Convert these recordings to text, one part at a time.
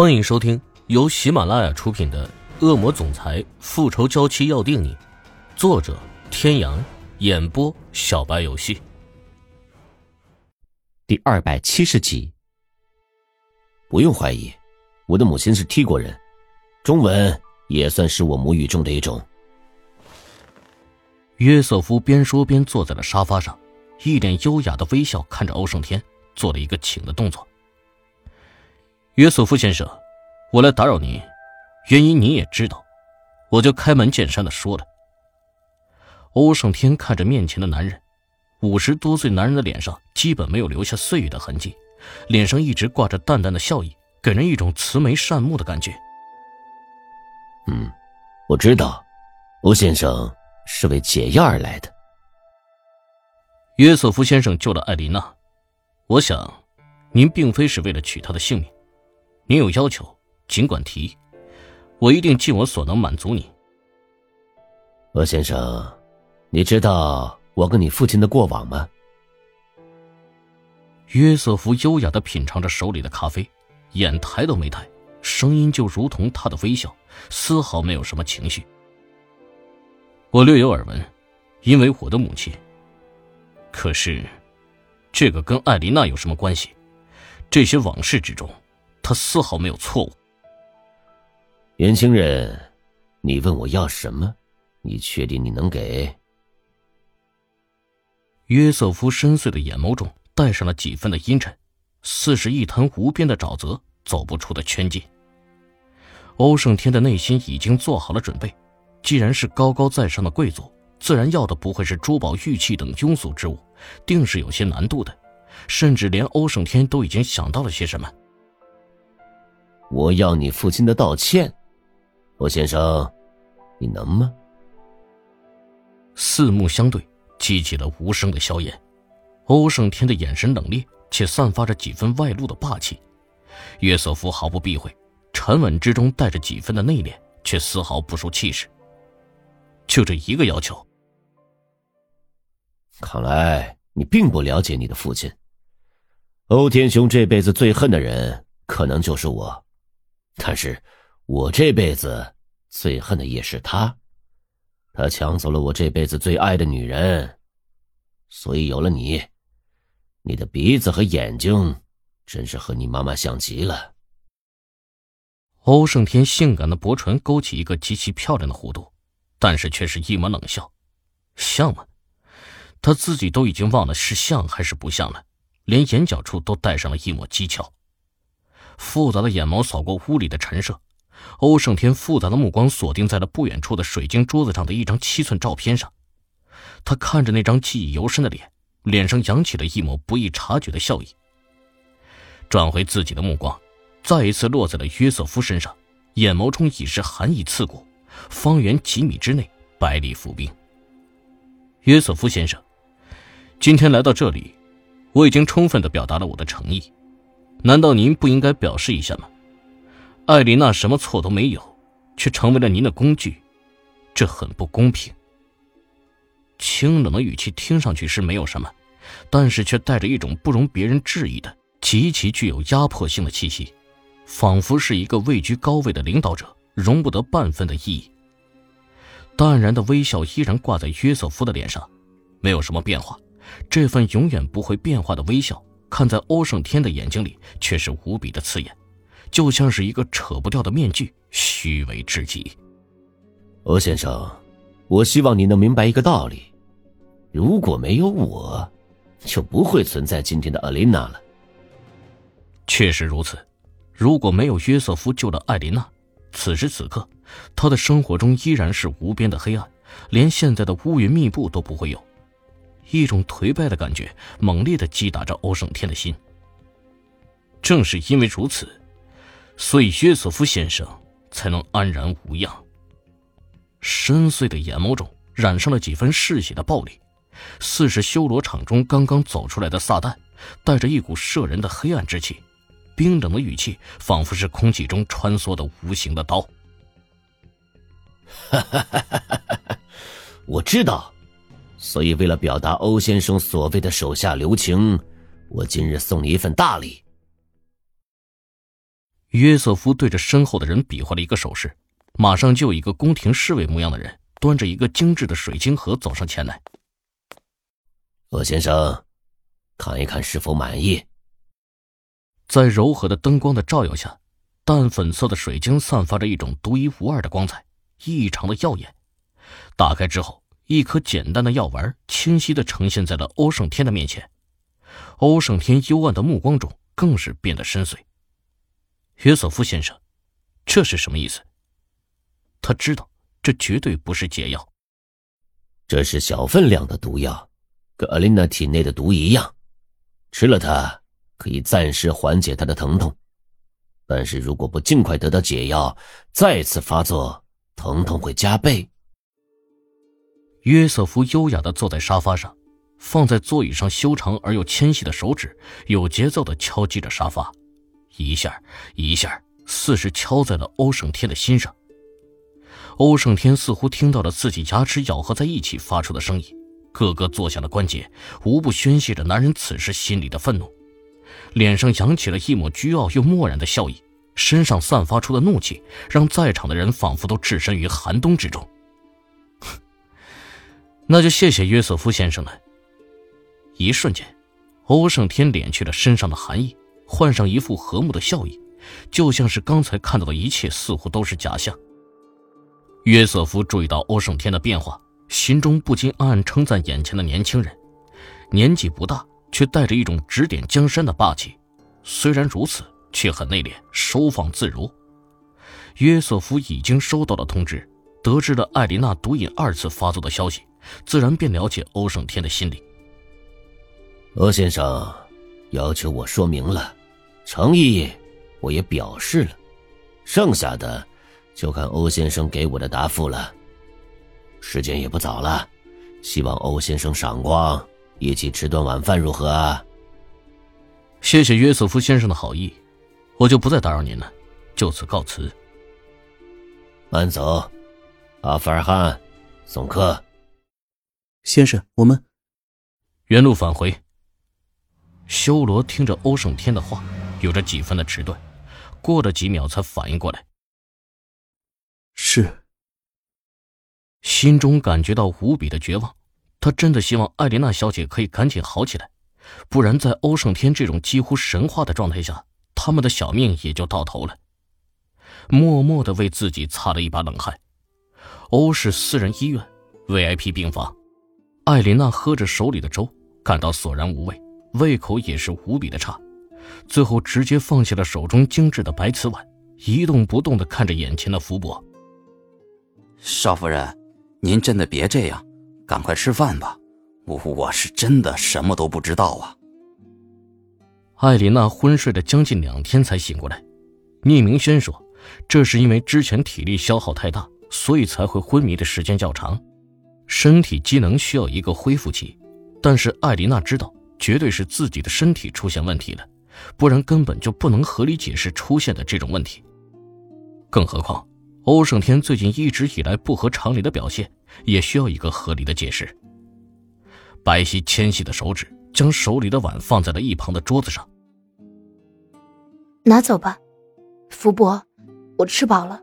欢迎收听由喜马拉雅出品的《恶魔总裁复仇娇妻要定你》，作者：天阳，演播：小白游戏。第二百七十集。不用怀疑，我的母亲是 T 国人，中文也算是我母语中的一种。约瑟夫边说边坐在了沙发上，一脸优雅的微笑看着欧胜天，做了一个请的动作。约瑟夫先生，我来打扰您，原因你也知道，我就开门见山的说了。欧胜天看着面前的男人，五十多岁男人的脸上基本没有留下岁月的痕迹，脸上一直挂着淡淡的笑意，给人一种慈眉善目的感觉。嗯，我知道，欧先生是为解药而来的。约瑟夫先生救了艾琳娜，我想，您并非是为了取她的性命。你有要求，尽管提，我一定尽我所能满足你。罗先生，你知道我跟你父亲的过往吗？约瑟夫优雅的品尝着手里的咖啡，眼抬都没抬，声音就如同他的微笑，丝毫没有什么情绪。我略有耳闻，因为我的母亲。可是，这个跟艾琳娜有什么关系？这些往事之中。他丝毫没有错误。年轻人，你问我要什么？你确定你能给？约瑟夫深邃的眼眸中带上了几分的阴沉，似是一潭无边的沼泽，走不出的圈界。欧胜天的内心已经做好了准备，既然是高高在上的贵族，自然要的不会是珠宝、玉器等庸俗之物，定是有些难度的，甚至连欧胜天都已经想到了些什么。我要你父亲的道歉，欧先生，你能吗？四目相对，激起了无声的硝烟。欧胜天的眼神冷冽，且散发着几分外露的霸气。约瑟夫毫不避讳，沉稳之中带着几分的内敛，却丝毫不输气势。就这一个要求，看来你并不了解你的父亲。欧天雄这辈子最恨的人，可能就是我。但是，我这辈子最恨的也是他，他抢走了我这辈子最爱的女人，所以有了你，你的鼻子和眼睛真是和你妈妈像极了。欧胜天性感的薄唇勾起一个极其漂亮的弧度，但是却是一抹冷笑：“像吗？他自己都已经忘了是像还是不像了，连眼角处都带上了一抹讥诮。”复杂的眼眸扫过屋里的陈设，欧胜天复杂的目光锁定在了不远处的水晶桌子上的一张七寸照片上。他看着那张记忆犹深的脸，脸上扬起了一抹不易察觉的笑意。转回自己的目光，再一次落在了约瑟夫身上，眼眸中已是寒意刺骨。方圆几米之内，百里伏兵。约瑟夫先生，今天来到这里，我已经充分的表达了我的诚意。难道您不应该表示一下吗？艾琳娜什么错都没有，却成为了您的工具，这很不公平。清冷的语气听上去是没有什么，但是却带着一种不容别人质疑的极其具有压迫性的气息，仿佛是一个位居高位的领导者，容不得半分的异议。淡然的微笑依然挂在约瑟夫的脸上，没有什么变化，这份永远不会变化的微笑。看在欧胜天的眼睛里，却是无比的刺眼，就像是一个扯不掉的面具，虚伪至极。欧先生，我希望你能明白一个道理：如果没有我，就不会存在今天的艾琳娜了。确实如此，如果没有约瑟夫救了艾琳娜，此时此刻，他的生活中依然是无边的黑暗，连现在的乌云密布都不会有。一种颓败的感觉猛烈的击打着欧胜天的心。正是因为如此，所以约瑟夫先生才能安然无恙。深邃的眼眸中染上了几分嗜血的暴力，似是修罗场中刚刚走出来的撒旦，带着一股摄人的黑暗之气。冰冷的语气仿佛是空气中穿梭的无形的刀。哈哈哈哈哈哈！我知道。所以，为了表达欧先生所谓的手下留情，我今日送你一份大礼。约瑟夫对着身后的人比划了一个手势，马上就有一个宫廷侍卫模样的人端着一个精致的水晶盒走上前来。欧先生，看一看是否满意？在柔和的灯光的照耀下，淡粉色的水晶散发着一种独一无二的光彩，异常的耀眼。打开之后，一颗简单的药丸清晰的呈现在了欧胜天的面前。欧胜天幽暗的目光中更是变得深邃。约瑟夫先生，这是什么意思？他知道这绝对不是解药，这是小分量的毒药，跟阿琳娜体内的毒一样，吃了它可以暂时缓解她的疼痛，但是如果不尽快得到解药，再次发作，疼痛会加倍。约瑟夫优雅的坐在沙发上，放在座椅上修长而又纤细的手指有节奏的敲击着沙发。一下一下，似是敲在了欧胜天的心上。欧胜天似乎听到了自己牙齿咬合在一起发出的声音，各个作响的关节无不宣泄着男人此时心里的愤怒，脸上扬起了一抹倨傲又漠然的笑意，身上散发出的怒气让在场的人仿佛都置身于寒冬之中。那就谢谢约瑟夫先生了。一瞬间，欧胜天敛去了身上的寒意。换上一副和睦的笑意，就像是刚才看到的一切似乎都是假象。约瑟夫注意到欧胜天的变化，心中不禁暗暗称赞眼前的年轻人，年纪不大，却带着一种指点江山的霸气。虽然如此，却很内敛，收放自如。约瑟夫已经收到了通知，得知了艾琳娜毒瘾二次发作的消息，自然便了解欧胜天的心理。欧先生，要求我说明了。诚意，我也表示了，剩下的就看欧先生给我的答复了。时间也不早了，希望欧先生赏光，一起吃顿晚饭如何？谢谢约瑟夫先生的好意，我就不再打扰您了，就此告辞。慢走，阿富尔汗，送客。先生，我们原路返回。修罗听着欧胜天的话。有着几分的迟钝，过了几秒才反应过来。是，心中感觉到无比的绝望。他真的希望艾琳娜小姐可以赶紧好起来，不然在欧胜天这种几乎神话的状态下，他们的小命也就到头了。默默的为自己擦了一把冷汗。欧氏私人医院 VIP 病房，艾琳娜喝着手里的粥，感到索然无味，胃口也是无比的差。最后，直接放下了手中精致的白瓷碗，一动不动地看着眼前的福伯。少夫人，您真的别这样，赶快吃饭吧。我我是真的什么都不知道啊。艾琳娜昏睡了将近两天才醒过来。聂明轩说，这是因为之前体力消耗太大，所以才会昏迷的时间较长，身体机能需要一个恢复期。但是艾琳娜知道，绝对是自己的身体出现问题了。不然根本就不能合理解释出现的这种问题。更何况，欧胜天最近一直以来不合常理的表现，也需要一个合理的解释。白皙纤细的手指将手里的碗放在了一旁的桌子上。拿走吧，福伯，我吃饱了。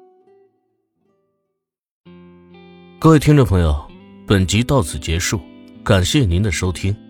各位听众朋友，本集到此结束，感谢您的收听。